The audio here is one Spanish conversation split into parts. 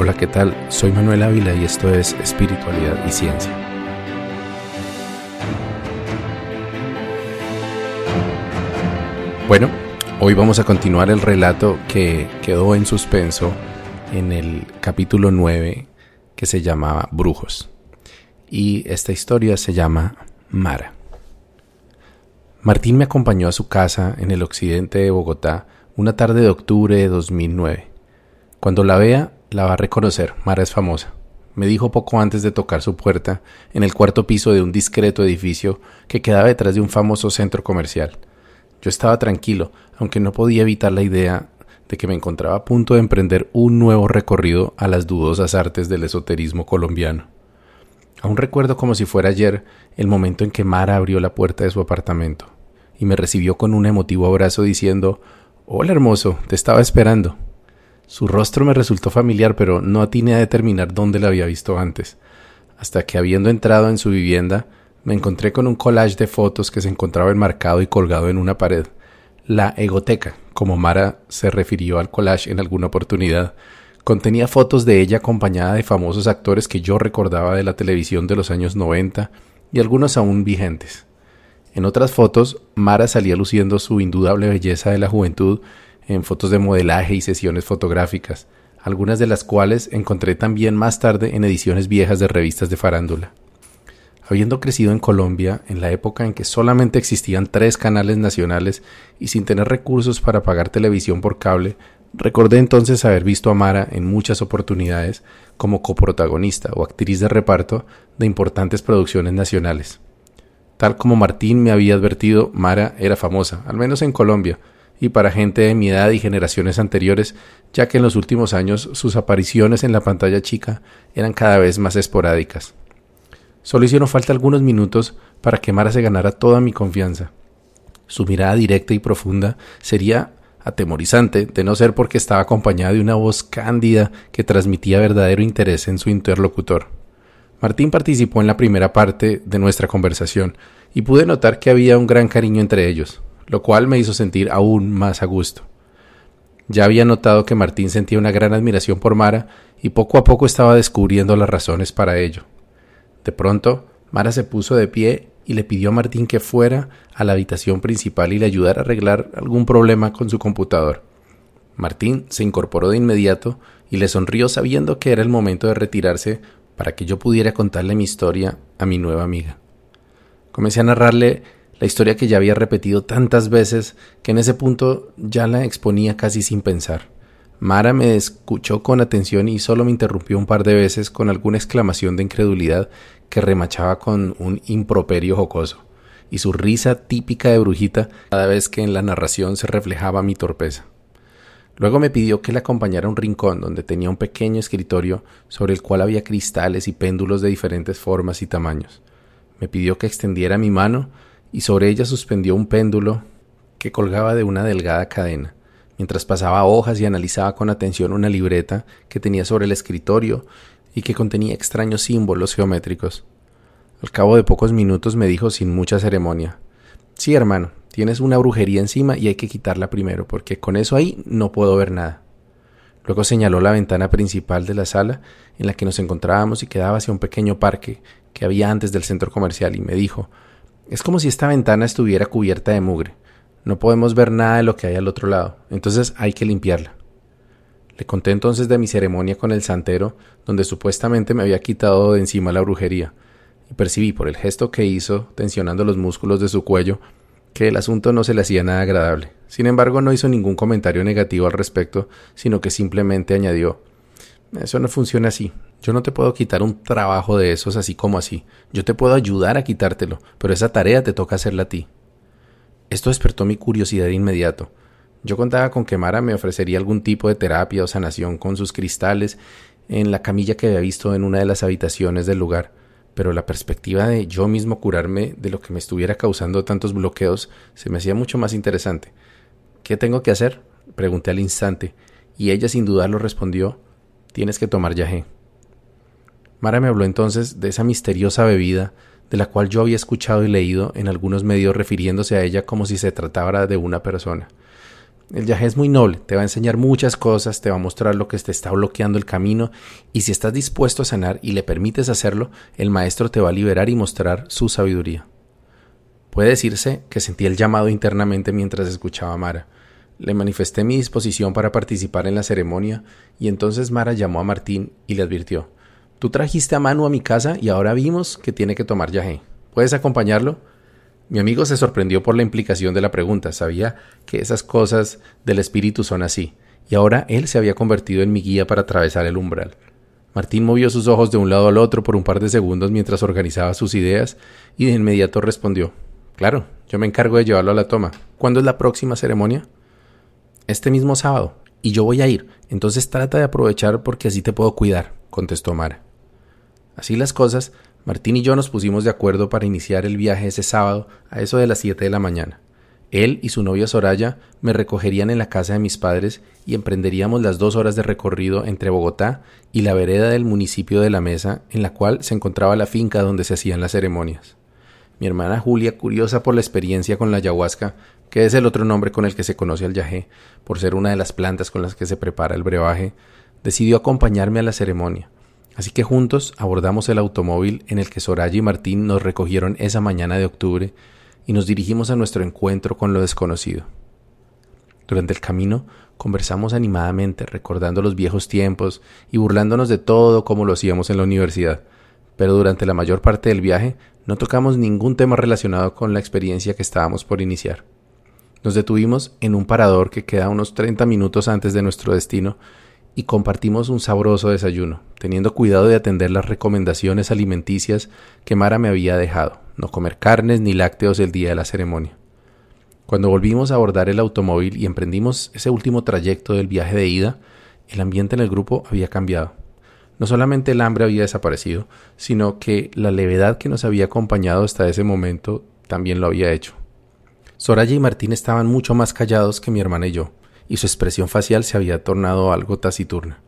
Hola, ¿qué tal? Soy Manuel Ávila y esto es Espiritualidad y Ciencia. Bueno, hoy vamos a continuar el relato que quedó en suspenso en el capítulo 9 que se llamaba Brujos. Y esta historia se llama Mara. Martín me acompañó a su casa en el occidente de Bogotá una tarde de octubre de 2009. Cuando la vea, la va a reconocer, Mara es famosa. Me dijo poco antes de tocar su puerta, en el cuarto piso de un discreto edificio que quedaba detrás de un famoso centro comercial. Yo estaba tranquilo, aunque no podía evitar la idea de que me encontraba a punto de emprender un nuevo recorrido a las dudosas artes del esoterismo colombiano. Aún recuerdo como si fuera ayer el momento en que Mara abrió la puerta de su apartamento y me recibió con un emotivo abrazo diciendo Hola hermoso, te estaba esperando. Su rostro me resultó familiar, pero no atiné a determinar dónde la había visto antes, hasta que habiendo entrado en su vivienda, me encontré con un collage de fotos que se encontraba enmarcado y colgado en una pared. La egoteca, como Mara se refirió al collage en alguna oportunidad, contenía fotos de ella acompañada de famosos actores que yo recordaba de la televisión de los años 90 y algunos aún vigentes. En otras fotos, Mara salía luciendo su indudable belleza de la juventud en fotos de modelaje y sesiones fotográficas, algunas de las cuales encontré también más tarde en ediciones viejas de revistas de farándula. Habiendo crecido en Colombia en la época en que solamente existían tres canales nacionales y sin tener recursos para pagar televisión por cable, recordé entonces haber visto a Mara en muchas oportunidades como coprotagonista o actriz de reparto de importantes producciones nacionales. Tal como Martín me había advertido, Mara era famosa, al menos en Colombia, y para gente de mi edad y generaciones anteriores, ya que en los últimos años sus apariciones en la pantalla chica eran cada vez más esporádicas. Solo hicieron falta algunos minutos para que Mara se ganara toda mi confianza. Su mirada directa y profunda sería atemorizante, de no ser porque estaba acompañada de una voz cándida que transmitía verdadero interés en su interlocutor. Martín participó en la primera parte de nuestra conversación y pude notar que había un gran cariño entre ellos lo cual me hizo sentir aún más a gusto. Ya había notado que Martín sentía una gran admiración por Mara y poco a poco estaba descubriendo las razones para ello. De pronto, Mara se puso de pie y le pidió a Martín que fuera a la habitación principal y le ayudara a arreglar algún problema con su computador. Martín se incorporó de inmediato y le sonrió sabiendo que era el momento de retirarse para que yo pudiera contarle mi historia a mi nueva amiga. Comencé a narrarle la historia que ya había repetido tantas veces que en ese punto ya la exponía casi sin pensar. Mara me escuchó con atención y solo me interrumpió un par de veces con alguna exclamación de incredulidad que remachaba con un improperio jocoso, y su risa típica de brujita cada vez que en la narración se reflejaba mi torpeza. Luego me pidió que la acompañara a un rincón donde tenía un pequeño escritorio sobre el cual había cristales y péndulos de diferentes formas y tamaños. Me pidió que extendiera mi mano y sobre ella suspendió un péndulo que colgaba de una delgada cadena, mientras pasaba hojas y analizaba con atención una libreta que tenía sobre el escritorio y que contenía extraños símbolos geométricos. Al cabo de pocos minutos me dijo sin mucha ceremonia Sí, hermano, tienes una brujería encima y hay que quitarla primero, porque con eso ahí no puedo ver nada. Luego señaló la ventana principal de la sala en la que nos encontrábamos y quedaba hacia un pequeño parque que había antes del centro comercial y me dijo es como si esta ventana estuviera cubierta de mugre. No podemos ver nada de lo que hay al otro lado, entonces hay que limpiarla. Le conté entonces de mi ceremonia con el santero, donde supuestamente me había quitado de encima la brujería, y percibí por el gesto que hizo, tensionando los músculos de su cuello, que el asunto no se le hacía nada agradable. Sin embargo, no hizo ningún comentario negativo al respecto, sino que simplemente añadió Eso no funciona así. Yo no te puedo quitar un trabajo de esos así como así. Yo te puedo ayudar a quitártelo, pero esa tarea te toca hacerla a ti. Esto despertó mi curiosidad de inmediato. Yo contaba con que Mara me ofrecería algún tipo de terapia o sanación con sus cristales en la camilla que había visto en una de las habitaciones del lugar, pero la perspectiva de yo mismo curarme de lo que me estuviera causando tantos bloqueos se me hacía mucho más interesante. ¿Qué tengo que hacer? pregunté al instante, y ella sin dudarlo respondió Tienes que tomar yagé. Mara me habló entonces de esa misteriosa bebida de la cual yo había escuchado y leído en algunos medios refiriéndose a ella como si se tratara de una persona. El viaje es muy noble, te va a enseñar muchas cosas, te va a mostrar lo que te está bloqueando el camino y si estás dispuesto a sanar y le permites hacerlo, el maestro te va a liberar y mostrar su sabiduría. Puede decirse que sentí el llamado internamente mientras escuchaba a Mara. Le manifesté mi disposición para participar en la ceremonia y entonces Mara llamó a Martín y le advirtió Tú trajiste a Manu a mi casa y ahora vimos que tiene que tomar yagé. ¿Puedes acompañarlo? Mi amigo se sorprendió por la implicación de la pregunta. Sabía que esas cosas del espíritu son así, y ahora él se había convertido en mi guía para atravesar el umbral. Martín movió sus ojos de un lado al otro por un par de segundos mientras organizaba sus ideas y de inmediato respondió Claro, yo me encargo de llevarlo a la toma. ¿Cuándo es la próxima ceremonia? Este mismo sábado. Y yo voy a ir. Entonces trata de aprovechar porque así te puedo cuidar, contestó Mara. Así las cosas, Martín y yo nos pusimos de acuerdo para iniciar el viaje ese sábado a eso de las siete de la mañana. Él y su novia Soraya me recogerían en la casa de mis padres y emprenderíamos las dos horas de recorrido entre Bogotá y la vereda del municipio de La Mesa, en la cual se encontraba la finca donde se hacían las ceremonias. Mi hermana Julia, curiosa por la experiencia con la ayahuasca, que es el otro nombre con el que se conoce al yagé, por ser una de las plantas con las que se prepara el brebaje, decidió acompañarme a la ceremonia. Así que juntos abordamos el automóvil en el que Soraya y Martín nos recogieron esa mañana de octubre y nos dirigimos a nuestro encuentro con lo desconocido. Durante el camino conversamos animadamente, recordando los viejos tiempos y burlándonos de todo como lo hacíamos en la universidad, pero durante la mayor parte del viaje no tocamos ningún tema relacionado con la experiencia que estábamos por iniciar. Nos detuvimos en un parador que queda unos 30 minutos antes de nuestro destino y compartimos un sabroso desayuno, teniendo cuidado de atender las recomendaciones alimenticias que Mara me había dejado, no comer carnes ni lácteos el día de la ceremonia. Cuando volvimos a abordar el automóvil y emprendimos ese último trayecto del viaje de ida, el ambiente en el grupo había cambiado. No solamente el hambre había desaparecido, sino que la levedad que nos había acompañado hasta ese momento también lo había hecho. Soraya y Martín estaban mucho más callados que mi hermana y yo, y su expresión facial se había tornado algo taciturna.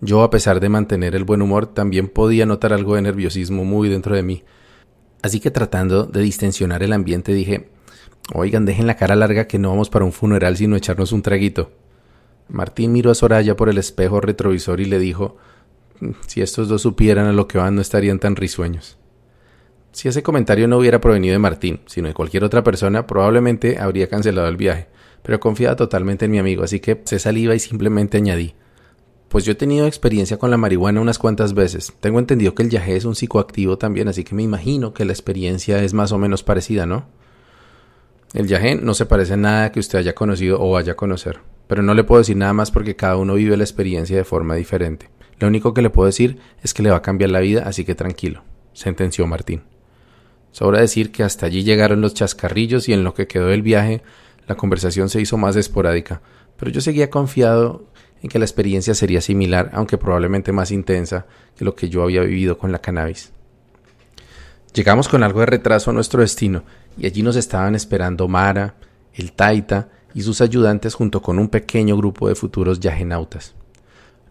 Yo, a pesar de mantener el buen humor, también podía notar algo de nerviosismo muy dentro de mí. Así que tratando de distensionar el ambiente dije Oigan, dejen la cara larga que no vamos para un funeral sino echarnos un traguito. Martín miró a Soraya por el espejo retrovisor y le dijo Si estos dos supieran a lo que van no estarían tan risueños. Si ese comentario no hubiera provenido de Martín, sino de cualquier otra persona, probablemente habría cancelado el viaje pero confiaba totalmente en mi amigo, así que se saliva y simplemente añadí. Pues yo he tenido experiencia con la marihuana unas cuantas veces. Tengo entendido que el yagé es un psicoactivo también, así que me imagino que la experiencia es más o menos parecida, ¿no? El yagé no se parece a nada que usted haya conocido o vaya a conocer, pero no le puedo decir nada más porque cada uno vive la experiencia de forma diferente. Lo único que le puedo decir es que le va a cambiar la vida, así que tranquilo, sentenció Martín. Sobra decir que hasta allí llegaron los chascarrillos y en lo que quedó del viaje la conversación se hizo más esporádica, pero yo seguía confiado en que la experiencia sería similar, aunque probablemente más intensa que lo que yo había vivido con la cannabis. Llegamos con algo de retraso a nuestro destino y allí nos estaban esperando Mara, el Taita y sus ayudantes junto con un pequeño grupo de futuros yagenautas.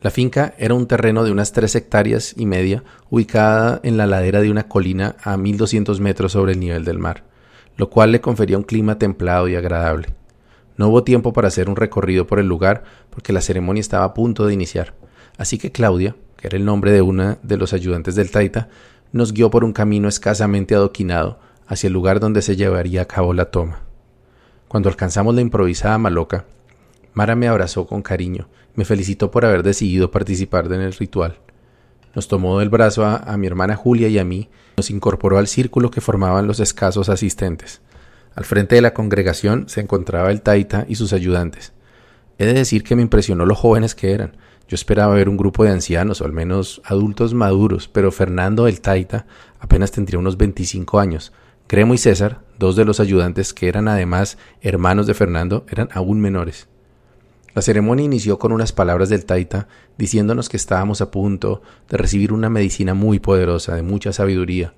La finca era un terreno de unas tres hectáreas y media, ubicada en la ladera de una colina a 1200 metros sobre el nivel del mar lo cual le confería un clima templado y agradable. No hubo tiempo para hacer un recorrido por el lugar porque la ceremonia estaba a punto de iniciar, así que Claudia, que era el nombre de una de los ayudantes del Taita, nos guió por un camino escasamente adoquinado hacia el lugar donde se llevaría a cabo la toma. Cuando alcanzamos la improvisada maloca, Mara me abrazó con cariño, me felicitó por haber decidido participar en el ritual. Nos tomó del brazo a, mi hermana Julia y a mí, nos incorporó al círculo que formaban los escasos asistentes. Al frente de la congregación se encontraba el Taita y sus ayudantes. He de decir que me impresionó lo jóvenes que eran. Yo esperaba ver un grupo de ancianos, o al menos adultos maduros, pero Fernando el Taita apenas tendría unos 25 años. Cremo y César, dos de los ayudantes que eran además hermanos de Fernando, eran aún menores. La ceremonia inició con unas palabras del Taita diciéndonos que estábamos a punto de recibir una medicina muy poderosa, de mucha sabiduría.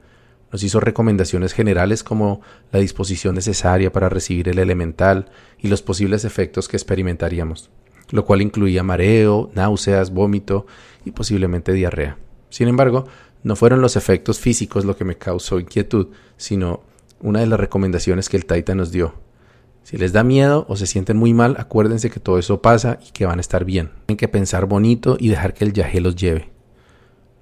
Nos hizo recomendaciones generales como la disposición necesaria para recibir el elemental y los posibles efectos que experimentaríamos, lo cual incluía mareo, náuseas, vómito y posiblemente diarrea. Sin embargo, no fueron los efectos físicos lo que me causó inquietud, sino una de las recomendaciones que el Taita nos dio, Si les da miedo o se sienten muy mal, acuérdense que todo eso pasa y que van a estar bien. Tienen que pensar bonito y dejar que el yajé los lleve.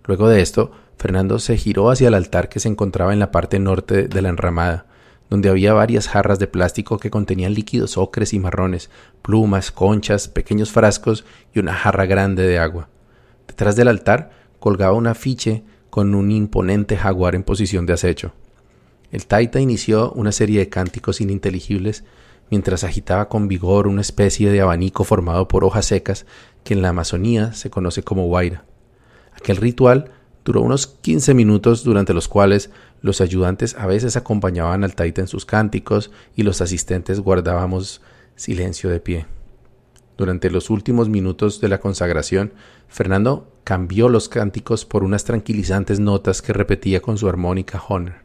Luego de esto, Fernando se giró hacia el altar que se encontraba en la parte norte de la enramada, donde había varias jarras de plástico que contenían líquidos ocres y marrones, plumas, conchas, pequeños frascos y una jarra grande de agua. Detrás del altar colgaba un afiche con un imponente jaguar en posición de acecho. El taita inició una serie de cánticos ininteligibles mientras agitaba con vigor una especie de abanico formado por hojas secas que en la Amazonía se conoce como guaira. Aquel ritual duró unos quince minutos durante los cuales los ayudantes a veces acompañaban al taita en sus cánticos y los asistentes guardábamos silencio de pie. Durante los últimos minutos de la consagración, Fernando cambió los cánticos por unas tranquilizantes notas que repetía con su armónica Honor.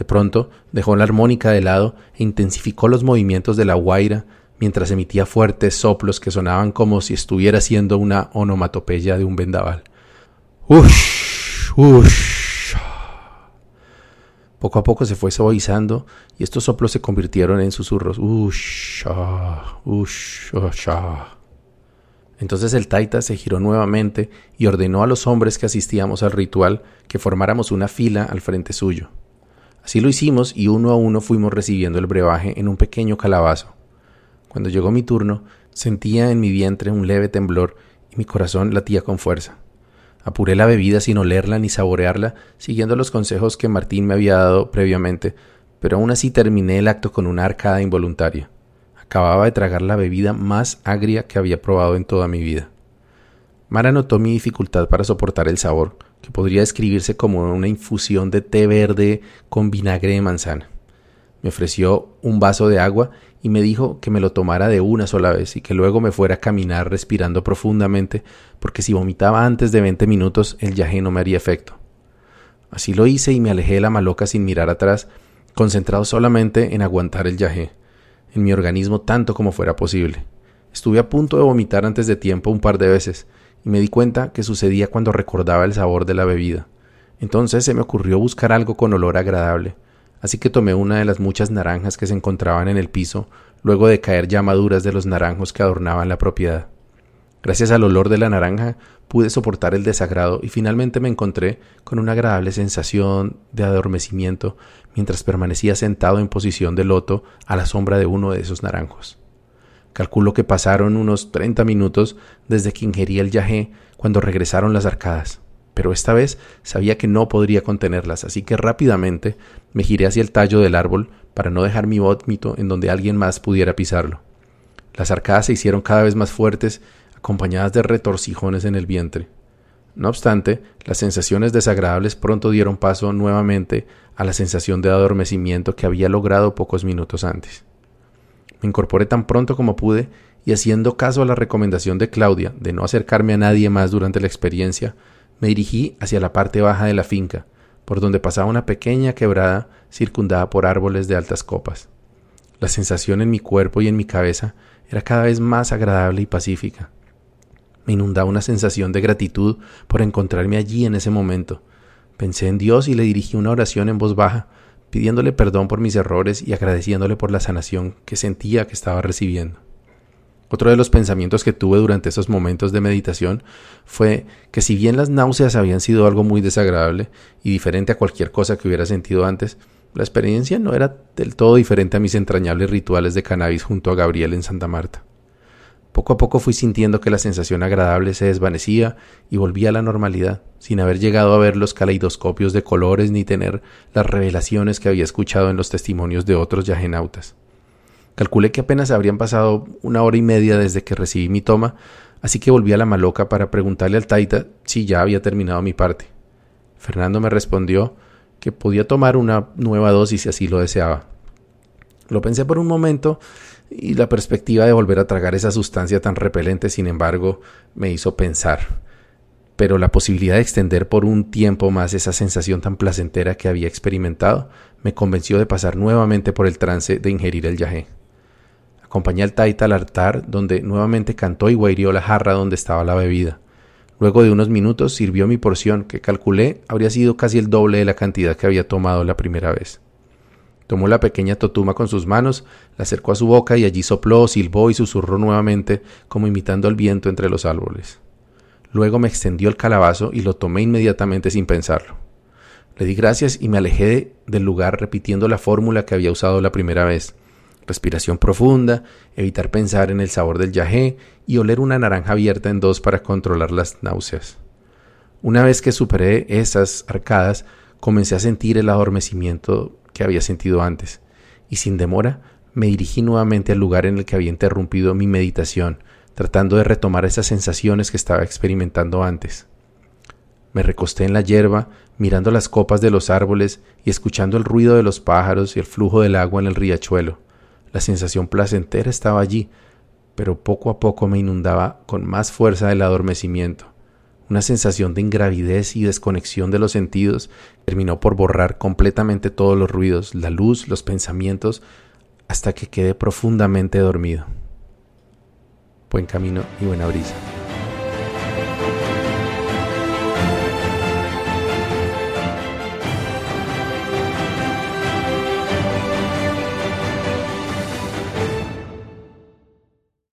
De pronto dejó la armónica de lado e intensificó los movimientos de la guaira mientras emitía fuertes soplos que sonaban como si estuviera haciendo una onomatopeya de un vendaval. Ush, ush. Poco a poco se fue suavizando y estos soplos se convirtieron en susurros. Ush, ush, Entonces el taita se giró nuevamente y ordenó a los hombres que asistíamos al ritual que formáramos una fila al frente suyo. Así lo hicimos y uno a uno fuimos recibiendo el brebaje en un pequeño calabazo. Cuando llegó mi turno, sentía en mi vientre un leve temblor y mi corazón latía con fuerza. Apuré la bebida sin olerla ni saborearla, siguiendo los consejos que Martín me había dado previamente, pero aún así terminé el acto con una arcada involuntaria. Acababa de tragar la bebida más agria que había probado en toda mi vida. Mara notó mi dificultad para soportar el sabor, que podría describirse como una infusión de té verde con vinagre de manzana. Me ofreció un vaso de agua y me dijo que me lo tomara de una sola vez y que luego me fuera a caminar respirando profundamente, porque si vomitaba antes de veinte minutos el yaje no me haría efecto. Así lo hice y me alejé de la maloca sin mirar atrás, concentrado solamente en aguantar el yaje, en mi organismo tanto como fuera posible. Estuve a punto de vomitar antes de tiempo un par de veces, y me di cuenta que sucedía cuando recordaba el sabor de la bebida. Entonces se me ocurrió buscar algo con olor agradable, así que tomé una de las muchas naranjas que se encontraban en el piso, luego de caer ya maduras de los naranjos que adornaban la propiedad. Gracias al olor de la naranja pude soportar el desagrado y finalmente me encontré con una agradable sensación de adormecimiento mientras permanecía sentado en posición de loto a la sombra de uno de esos naranjos. Calculo que pasaron unos treinta minutos desde que ingerí el yagé cuando regresaron las arcadas, pero esta vez sabía que no podría contenerlas, así que rápidamente me giré hacia el tallo del árbol para no dejar mi vómito en donde alguien más pudiera pisarlo. Las arcadas se hicieron cada vez más fuertes, acompañadas de retorcijones en el vientre. No obstante, las sensaciones desagradables pronto dieron paso nuevamente a la sensación de adormecimiento que había logrado pocos minutos antes. Me incorporé tan pronto como pude y haciendo caso a la recomendación de Claudia de no acercarme a nadie más durante la experiencia, me dirigí hacia la parte baja de la finca, por donde pasaba una pequeña quebrada circundada por árboles de altas copas. La sensación en mi cuerpo y en mi cabeza era cada vez más agradable y pacífica. Me inundaba una sensación de gratitud por encontrarme allí en ese momento. Pensé en Dios y le dirigí una oración en voz baja, pidiéndole perdón por mis errores y agradeciéndole por la sanación que sentía que estaba recibiendo. Otro de los pensamientos que tuve durante esos momentos de meditación fue que si bien las náuseas habían sido algo muy desagradable y diferente a cualquier cosa que hubiera sentido antes, la experiencia no era del todo diferente a mis entrañables rituales de cannabis junto a Gabriel en Santa Marta. Poco a poco fui sintiendo que la sensación agradable se desvanecía y volvía a la normalidad, sin haber llegado a ver los caleidoscopios de colores ni tener las revelaciones que había escuchado en los testimonios de otros yajenautas. Calculé que apenas habrían pasado una hora y media desde que recibí mi toma, así que volví a la maloca para preguntarle al taita si ya había terminado mi parte. Fernando me respondió que podía tomar una nueva dosis si así lo deseaba. Lo pensé por un momento y la perspectiva de volver a tragar esa sustancia tan repelente, sin embargo, me hizo pensar. Pero la posibilidad de extender por un tiempo más esa sensación tan placentera que había experimentado me convenció de pasar nuevamente por el trance de ingerir el yagé. Acompañé al taita al altar, donde nuevamente cantó y guairió la jarra donde estaba la bebida. Luego de unos minutos sirvió mi porción, que calculé habría sido casi el doble de la cantidad que había tomado la primera vez. Tomó la pequeña totuma con sus manos, la acercó a su boca y allí sopló, silbó y susurró nuevamente, como imitando el viento entre los árboles. Luego me extendió el calabazo y lo tomé inmediatamente sin pensarlo. Le di gracias y me alejé del lugar repitiendo la fórmula que había usado la primera vez. Respiración profunda, evitar pensar en el sabor del yagé y oler una naranja abierta en dos para controlar las náuseas. Una vez que superé esas arcadas, comencé a sentir el adormecimiento que había sentido antes, y sin demora me dirigí nuevamente al lugar en el que había interrumpido mi meditación, tratando de retomar esas sensaciones que estaba experimentando antes. Me recosté en la hierba, mirando las copas de los árboles y escuchando el ruido de los pájaros y el flujo del agua en el riachuelo. La sensación placentera estaba allí, pero poco a poco me inundaba con más fuerza el adormecimiento. Una sensación de ingravidez y desconexión de los sentidos terminó por borrar completamente todos los ruidos, la luz, los pensamientos, hasta que quedé profundamente dormido. Buen camino y buena brisa.